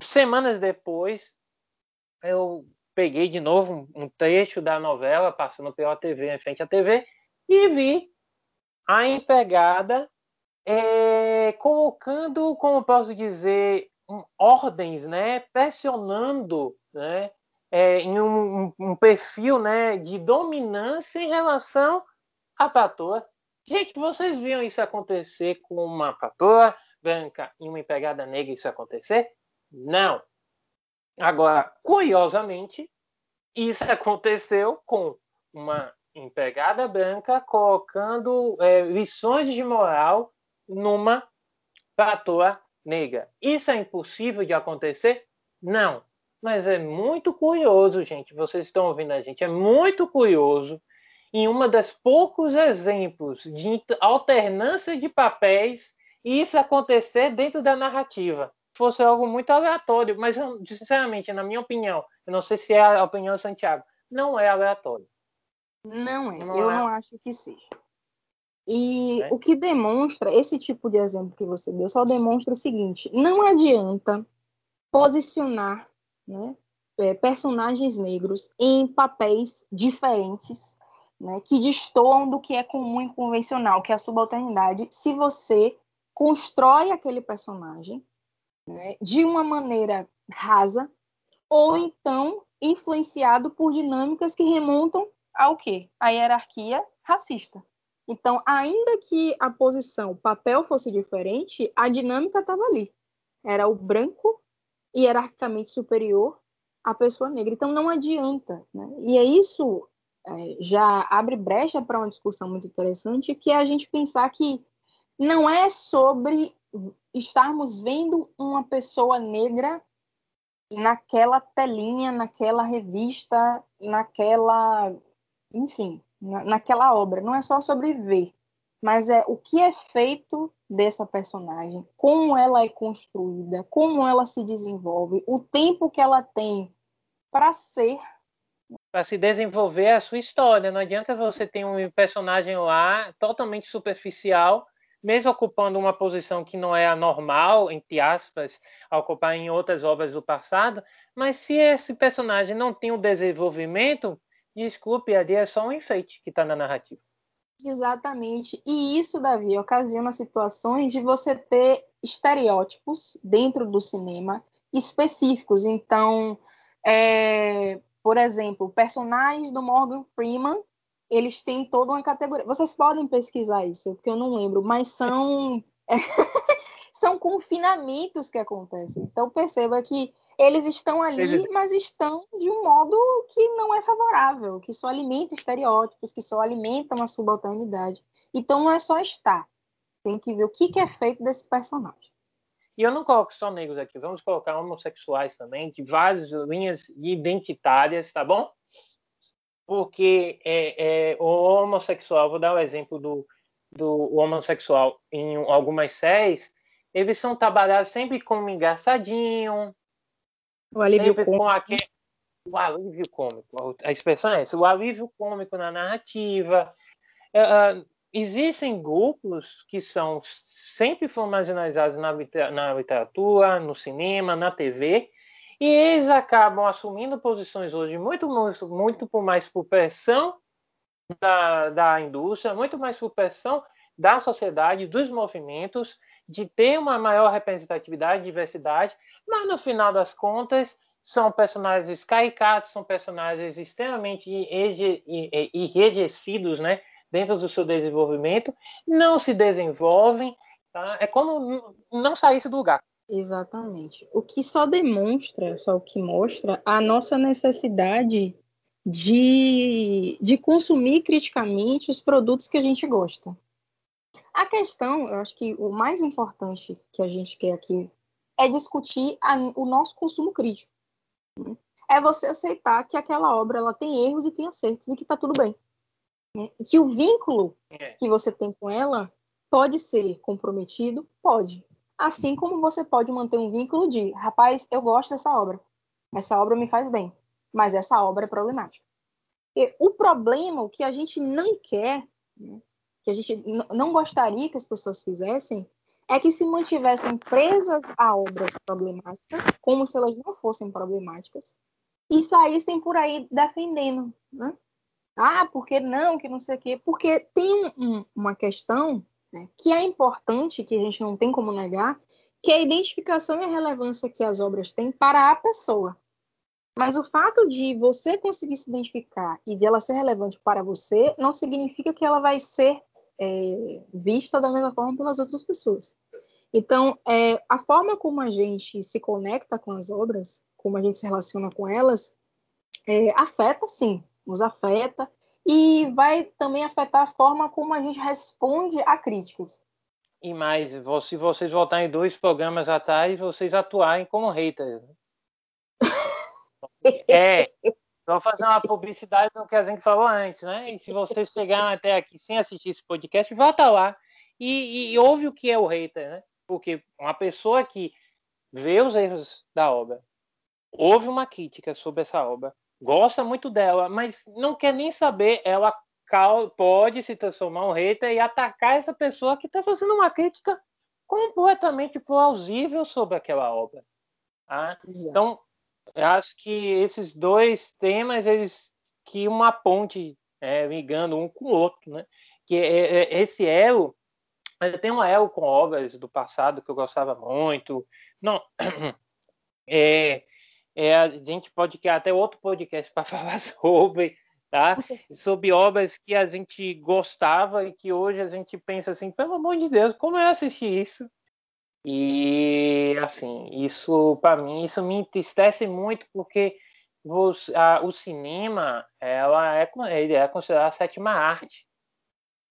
Semanas depois, eu peguei de novo um trecho da novela passando pela TV, em frente à TV, e vi a empregada é, colocando, como posso dizer, ordens, né, pressionando, né, é, em um, um, perfil, né, de dominância em relação à patroa. Gente, vocês viram isso acontecer com uma patroa branca e uma empregada negra isso acontecer? Não. Agora, curiosamente, isso aconteceu com uma empregada branca colocando é, lições de moral numa patroa negra. Isso é impossível de acontecer? Não. Mas é muito curioso, gente. Vocês estão ouvindo a gente? É muito curioso. Em uma das poucos exemplos de alternância de papéis, isso acontecer dentro da narrativa. Fosse algo muito aleatório, mas sinceramente, na minha opinião, eu não sei se é a opinião do Santiago, não é aleatório. Não é, não eu é. não acho que seja. E é. o que demonstra, esse tipo de exemplo que você deu, só demonstra o seguinte: não adianta posicionar né, é, personagens negros em papéis diferentes, né, que destoam do que é comum e convencional, que é a subalternidade, se você constrói aquele personagem né, de uma maneira rasa, ou então influenciado por dinâmicas que remontam ao quê? A hierarquia racista. Então, ainda que a posição, o papel fosse diferente, a dinâmica estava ali. Era o branco hierarquicamente superior à pessoa negra. Então, não adianta. Né? E é isso é, já abre brecha para uma discussão muito interessante, que é a gente pensar que não é sobre estarmos vendo uma pessoa negra naquela telinha, naquela revista, naquela, enfim, na, naquela obra. Não é só sobre ver, mas é o que é feito dessa personagem, como ela é construída, como ela se desenvolve, o tempo que ela tem para ser para se desenvolver a sua história. Não adianta você ter um personagem lá totalmente superficial, mesmo ocupando uma posição que não é a normal, entre aspas, ocupar em outras obras do passado, mas se esse personagem não tem um desenvolvimento, desculpe, ali é só um enfeite que está na narrativa. Exatamente. E isso, Davi, ocasiona situações de você ter estereótipos dentro do cinema específicos. Então, é, por exemplo, personagens do Morgan Freeman, eles têm toda uma categoria. Vocês podem pesquisar isso, porque eu não lembro, mas são são confinamentos que acontecem. Então perceba que eles estão ali, eles... mas estão de um modo que não é favorável, que só alimenta estereótipos, que só alimentam a subalternidade. Então não é só estar, tem que ver o que, que é feito desse personagem. E eu não coloco só negros aqui, vamos colocar homossexuais também, de várias linhas identitárias, tá bom? Porque é, é, o homossexual, vou dar o um exemplo do, do homossexual em algumas séries, eles são trabalhados sempre como engraçadinho, o alívio sempre cômico. com aquele, o alívio cômico, a expressão é essa, o alívio cômico na narrativa. Uh, existem grupos que são sempre foram marginalizados na, na literatura, no cinema, na TV, e eles acabam assumindo posições hoje muito, muito, muito por mais por pressão da, da indústria, muito mais por pressão da sociedade, dos movimentos, de ter uma maior representatividade, diversidade, mas no final das contas são personagens caricatos, são personagens extremamente enrijecidos, né, dentro do seu desenvolvimento, não se desenvolvem, tá? é como não saísse do lugar. Exatamente. O que só demonstra, só o que mostra a nossa necessidade de, de consumir criticamente os produtos que a gente gosta. A questão, eu acho que o mais importante que a gente quer aqui é discutir a, o nosso consumo crítico. Né? É você aceitar que aquela obra ela tem erros e tem acertos e que está tudo bem. Né? E que o vínculo é. que você tem com ela pode ser comprometido? Pode. Assim como você pode manter um vínculo de, rapaz, eu gosto dessa obra, essa obra me faz bem, mas essa obra é problemática. E o problema, o que a gente não quer, né, que a gente não gostaria que as pessoas fizessem, é que se mantivessem presas a obras problemáticas, como se elas não fossem problemáticas, e saíssem por aí defendendo, né? Ah, porque não, que não sei o quê. Porque tem um, uma questão né, que é importante, que a gente não tem como negar, que é a identificação e a relevância que as obras têm para a pessoa. Mas o fato de você conseguir se identificar e de ela ser relevante para você não significa que ela vai ser é, vista da mesma forma pelas outras pessoas. Então, é, a forma como a gente se conecta com as obras, como a gente se relaciona com elas, é, afeta sim, nos afeta e vai também afetar a forma como a gente responde a críticas. E mais, se vocês voltarem dois programas atrás, vocês atuarem como haters. É, só fazer uma publicidade do que a gente falou antes, né? E se vocês chegaram até aqui sem assistir esse podcast, volta lá e, e ouve o que é o hater, né? Porque uma pessoa que vê os erros da obra, ouve uma crítica sobre essa obra, gosta muito dela, mas não quer nem saber, ela pode se transformar um hater e atacar essa pessoa que está fazendo uma crítica completamente plausível sobre aquela obra. Tá? Então, eu acho que esses dois temas, eles que uma ponte é, ligando um com o outro, né? Que é, é, é esse elo, tem um elo com obras do passado que eu gostava muito. Não, é, é, a gente pode criar até outro podcast para falar sobre, tá? Sobre obras que a gente gostava e que hoje a gente pensa assim, pelo amor de Deus, como eu assisti isso? E assim, isso para mim isso me entristece muito porque a, o cinema ela é ele é considerado a sétima arte,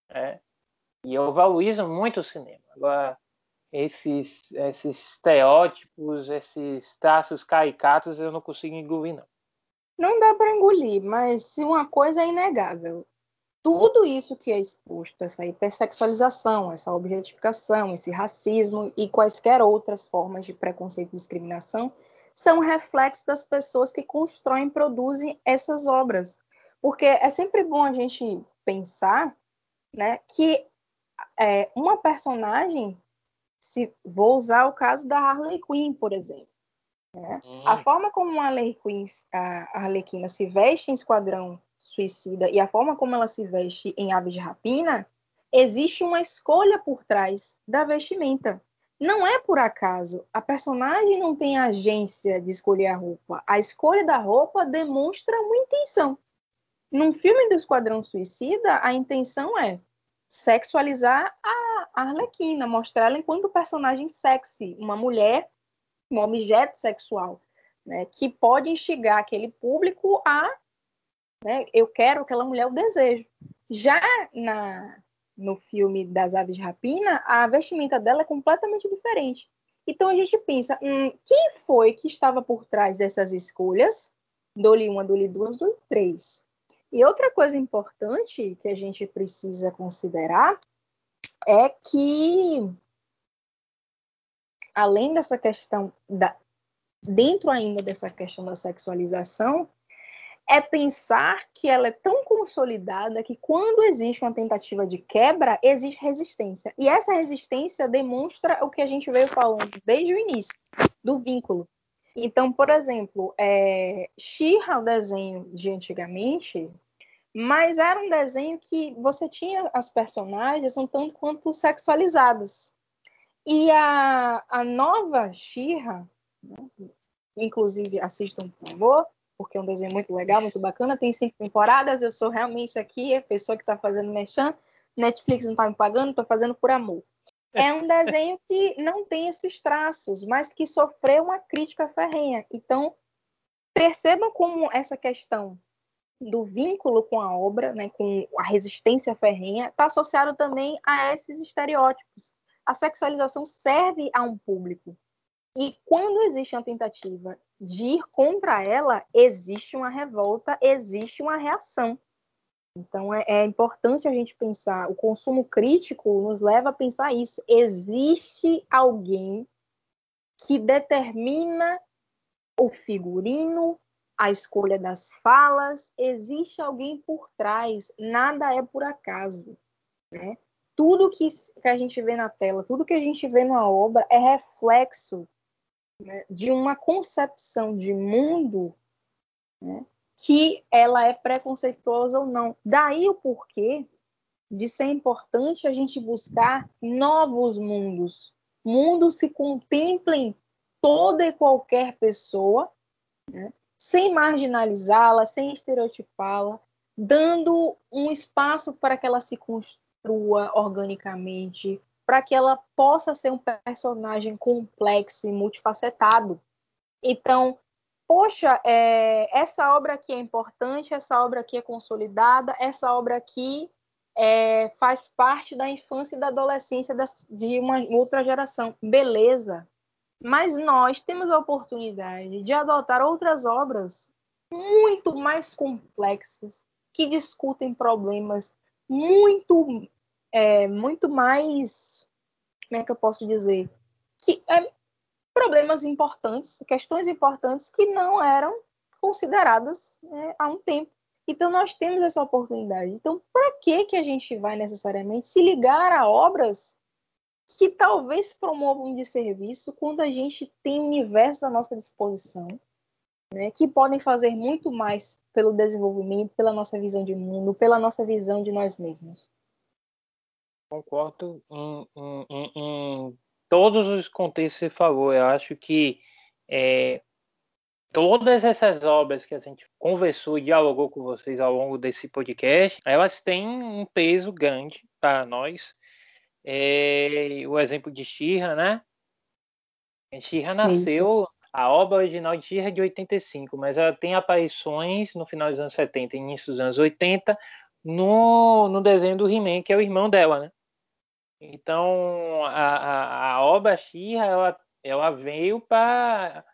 né? E eu valorizo muito o cinema. Agora esses, esses estereótipos, esses traços caricatos, eu não consigo engolir, não. Não dá para engolir, mas uma coisa é inegável. Tudo isso que é exposto, essa hipersexualização, essa objetificação, esse racismo e quaisquer outras formas de preconceito e discriminação, são reflexos das pessoas que constroem e produzem essas obras. Porque é sempre bom a gente pensar né, que é, uma personagem se vou usar o caso da Harley Quinn, por exemplo. Né? Hum. A forma como a Harley Quinn, a Arlequina se veste em Esquadrão Suicida e a forma como ela se veste em Aves de Rapina, existe uma escolha por trás da vestimenta. Não é por acaso. A personagem não tem agência de escolher a roupa. A escolha da roupa demonstra uma intenção. Num filme do Esquadrão Suicida, a intenção é sexualizar a Arlequina, mostrar ela enquanto personagem sexy, uma mulher, um objeto sexual, né, que pode instigar aquele público a, né, eu quero aquela mulher, o desejo. Já na, no filme das Aves de Rapina, a vestimenta dela é completamente diferente. Então a gente pensa, hum, quem foi que estava por trás dessas escolhas? Dole uma, dole duas, dole três. E outra coisa importante que a gente precisa considerar é que, além dessa questão, da, dentro ainda dessa questão da sexualização, é pensar que ela é tão consolidada que quando existe uma tentativa de quebra, existe resistência. E essa resistência demonstra o que a gente veio falando desde o início, do vínculo. Então, por exemplo, é, She-Ra, o desenho de antigamente, mas era um desenho que você tinha as personagens um tanto quanto sexualizadas. E a, a nova She-Ra, né, inclusive assistam por favor, porque é um desenho muito legal, muito bacana, tem cinco temporadas, eu sou realmente aqui a pessoa que está fazendo mexão, Netflix não está me pagando, estou fazendo por amor. É um desenho que não tem esses traços, mas que sofreu uma crítica ferrenha. Então, percebam como essa questão do vínculo com a obra, né, com a resistência ferrenha, está associado também a esses estereótipos. A sexualização serve a um público. E quando existe uma tentativa de ir contra ela, existe uma revolta, existe uma reação. Então é, é, importante a gente pensar, o consumo crítico nos leva a pensar isso. Existe alguém que determina o figurino, a escolha das falas, existe alguém por trás, nada é por acaso. Né? Tudo que, que a gente vê na tela, tudo que a gente vê na obra é reflexo né, de uma concepção de mundo né, que ela é preconceituosa ou não. Daí o porquê de ser importante a gente buscar novos mundos, mundos que contemplem toda e qualquer pessoa, né, sem marginalizá-la, sem estereotipá-la, dando um espaço para que ela se construa organicamente, para que ela possa ser um personagem complexo e multifacetado. Então, poxa, é, essa obra aqui é importante, essa obra aqui é consolidada, essa obra aqui é, faz parte da infância e da adolescência de uma outra geração. Beleza. Mas nós temos a oportunidade de adotar outras obras muito mais complexas, que discutem problemas muito, é, muito mais, como é que eu posso dizer, que é, problemas importantes, questões importantes que não eram consideradas né, há um tempo. Então nós temos essa oportunidade. Então, para que que a gente vai necessariamente se ligar a obras que talvez promovam de serviço quando a gente tem o universo à nossa disposição, né, que podem fazer muito mais pelo desenvolvimento, pela nossa visão de mundo, pela nossa visão de nós mesmos. Concordo em, em todos os contextos que você falou. Eu acho que é, todas essas obras que a gente conversou e dialogou com vocês ao longo desse podcast, elas têm um peso grande para nós. É, o exemplo de Shira, né? Shira nasceu, Isso. a obra original de Shira é de 85, mas ela tem aparições no final dos anos 70 início dos anos 80 no, no desenho do He-Man, que é o irmão dela, né? Então, a, a, a obra Xirra, ela, ela veio para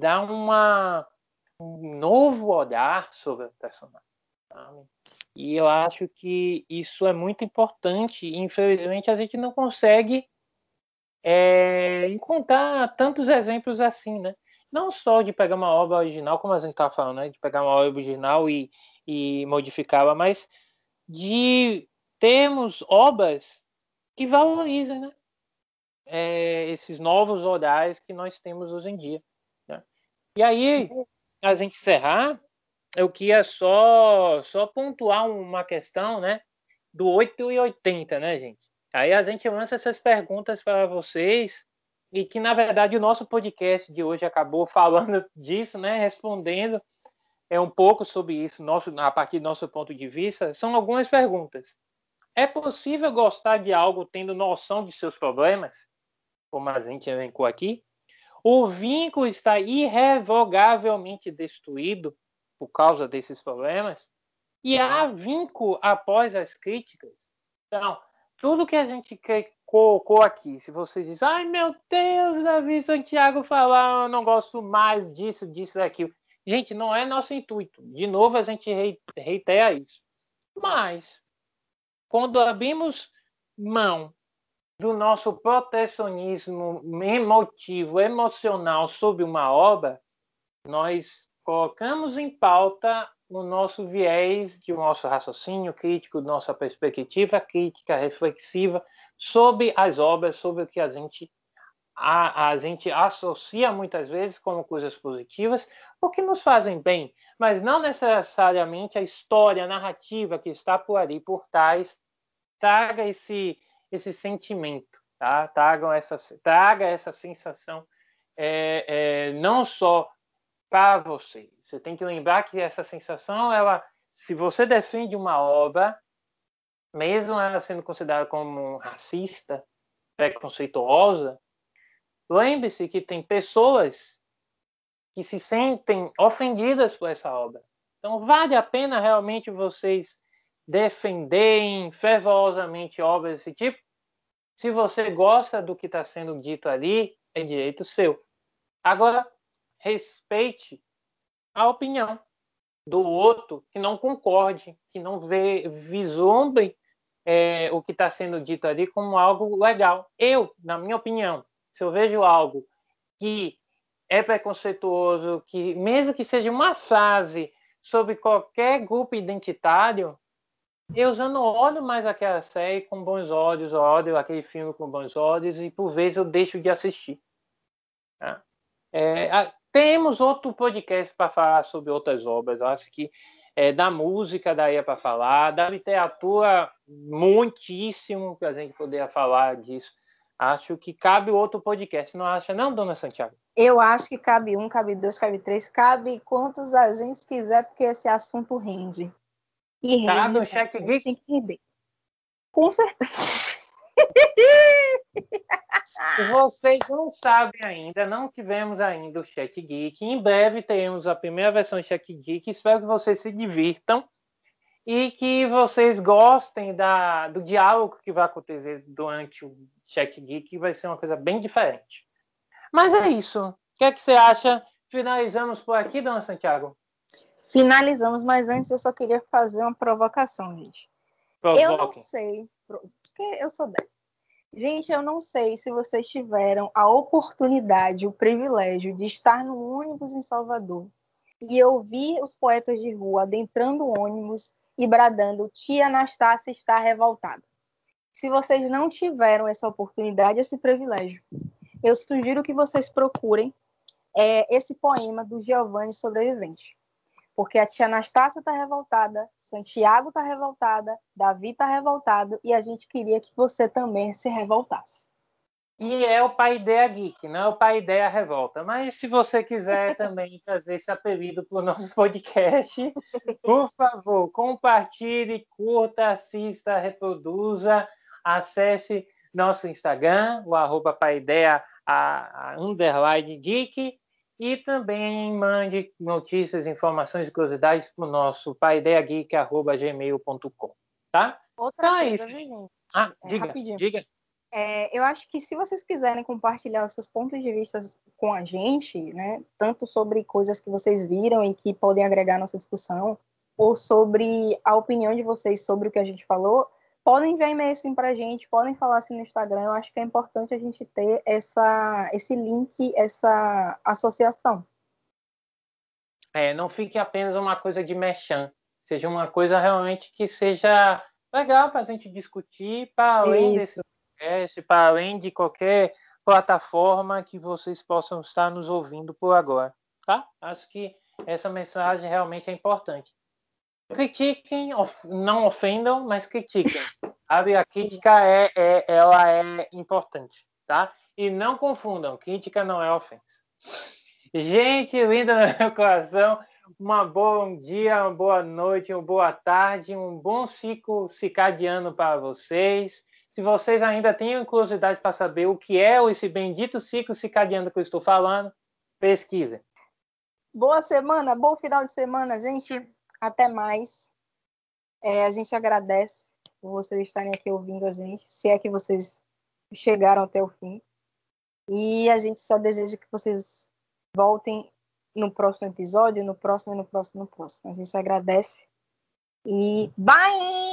dar uma, um novo olhar sobre o personagem. Sabe? E eu acho que isso é muito importante. Infelizmente, a gente não consegue é, encontrar tantos exemplos assim, né? Não só de pegar uma obra original, como a gente estava falando, né? de pegar uma obra original e, e modificá-la, mas de termos obras que valorizem né? É, esses novos olhares que nós temos hoje em dia. Né? E aí, a gente encerrar, eu queria só, só pontuar uma questão né, do 8 e 80, né, gente? Aí a gente lança essas perguntas para vocês e que, na verdade, o nosso podcast de hoje acabou falando disso, né, respondendo é um pouco sobre isso, nosso, a partir do nosso ponto de vista. São algumas perguntas. É possível gostar de algo tendo noção de seus problemas? Como a gente elencou aqui. O vínculo está irrevogavelmente destruído por causa desses problemas? E há vínculo após as críticas? Então, tudo que a gente colocou aqui, se você diz, ai meu Deus, Davi Santiago falar, eu não gosto mais disso, disso, daquilo. Gente, não é nosso intuito. De novo, a gente reitera isso. Mas, quando abrimos mão do nosso protecionismo emotivo, emocional sobre uma obra, nós colocamos em pauta o nosso viés de nosso raciocínio crítico, nossa perspectiva crítica, reflexiva sobre as obras, sobre o que a gente a, a gente associa muitas vezes como coisas positivas, o que nos fazem bem, mas não necessariamente a história, a narrativa que está por ali, por trás, traga esse, esse sentimento, tá? traga, essa, traga essa sensação é, é, não só para você. Você tem que lembrar que essa sensação, ela, se você defende uma obra, mesmo ela sendo considerada como racista, preconceituosa, lembre-se que tem pessoas que se sentem ofendidas por essa obra. Então, vale a pena realmente vocês defenderem fervorosamente obras desse tipo? Se você gosta do que está sendo dito ali, é direito seu. Agora, respeite a opinião. do outro que não concorde, que não vê, vislumbre é, o que está sendo dito ali como algo legal. Eu, na minha opinião, se eu vejo algo que é preconceituoso, que mesmo que seja uma frase sobre qualquer grupo identitário, eu já não olho mais aquela série com bons olhos, olho aquele filme com bons olhos e por vezes eu deixo de assistir. Tá? É, a, temos outro podcast para falar sobre outras obras. Eu acho que é, da música daria para falar, da literatura muitíssimo que a gente poderia falar disso. Acho que cabe outro podcast, não acha não, dona Santiago? Eu acho que cabe um, cabe dois, cabe três, cabe quantos a gente quiser, porque esse assunto rende. E rende. Cabe um cheque geek? Tem que render. Com certeza. Vocês não sabem ainda, não tivemos ainda o Chat Geek. Em breve teremos a primeira versão do Chat Geek. Espero que vocês se divirtam e que vocês gostem da, do diálogo que vai acontecer durante o Chat Geek, que vai ser uma coisa bem diferente. Mas é isso. O que é que você acha? Finalizamos por aqui, dona Santiago? Finalizamos, mas antes eu só queria fazer uma provocação, gente. Provoque. Eu não sei, porque eu sou dessa. Gente, eu não sei se vocês tiveram a oportunidade, o privilégio de estar no ônibus em Salvador e ouvir os poetas de rua adentrando o ônibus e bradando: Tia Anastácia está revoltada. Se vocês não tiveram essa oportunidade, esse privilégio, eu sugiro que vocês procurem é, esse poema do Giovanni Sobrevivente. Porque a tia Anastácia está revoltada, Santiago está revoltada, Davi está revoltado e a gente queria que você também se revoltasse. E é o pai ideia geek, não é o pai ideia revolta. Mas se você quiser também trazer esse apelido para o nosso podcast, por favor, compartilhe, curta, assista, reproduza, acesse nosso Instagram, o arroba paideia a, a underline geek e também mande notícias, informações e curiosidades para o nosso paideiageek.gmail.com, tá? Outra então, é coisa, é gente? Ah, é, diga, rapidinho. diga. É, eu acho que se vocês quiserem compartilhar os seus pontos de vista com a gente, né, tanto sobre coisas que vocês viram e que podem agregar nossa discussão, ou sobre a opinião de vocês sobre o que a gente falou, podem enviar e-mail assim para a gente, podem falar assim no Instagram. Eu acho que é importante a gente ter essa, esse link, essa associação. É, não fique apenas uma coisa de mechan, seja uma coisa realmente que seja legal para a gente discutir, para além desse podcast, para além de qualquer plataforma que vocês possam estar nos ouvindo por agora, tá? Acho que essa mensagem realmente é importante critiquem, não ofendam, mas critiquem. Sabe? A crítica é, é, ela é importante, tá? E não confundam, crítica não é ofensa. Gente linda no meu coração, uma bom dia, uma boa noite, uma boa tarde, um bom ciclo circadiano para vocês. Se vocês ainda têm curiosidade para saber o que é esse bendito ciclo circadiano que eu estou falando, pesquisem. Boa semana, bom final de semana, gente. Até mais. É, a gente agradece por vocês estarem aqui ouvindo a gente, se é que vocês chegaram até o fim. E a gente só deseja que vocês voltem no próximo episódio, no próximo, no próximo, no próximo. A gente agradece. E bye!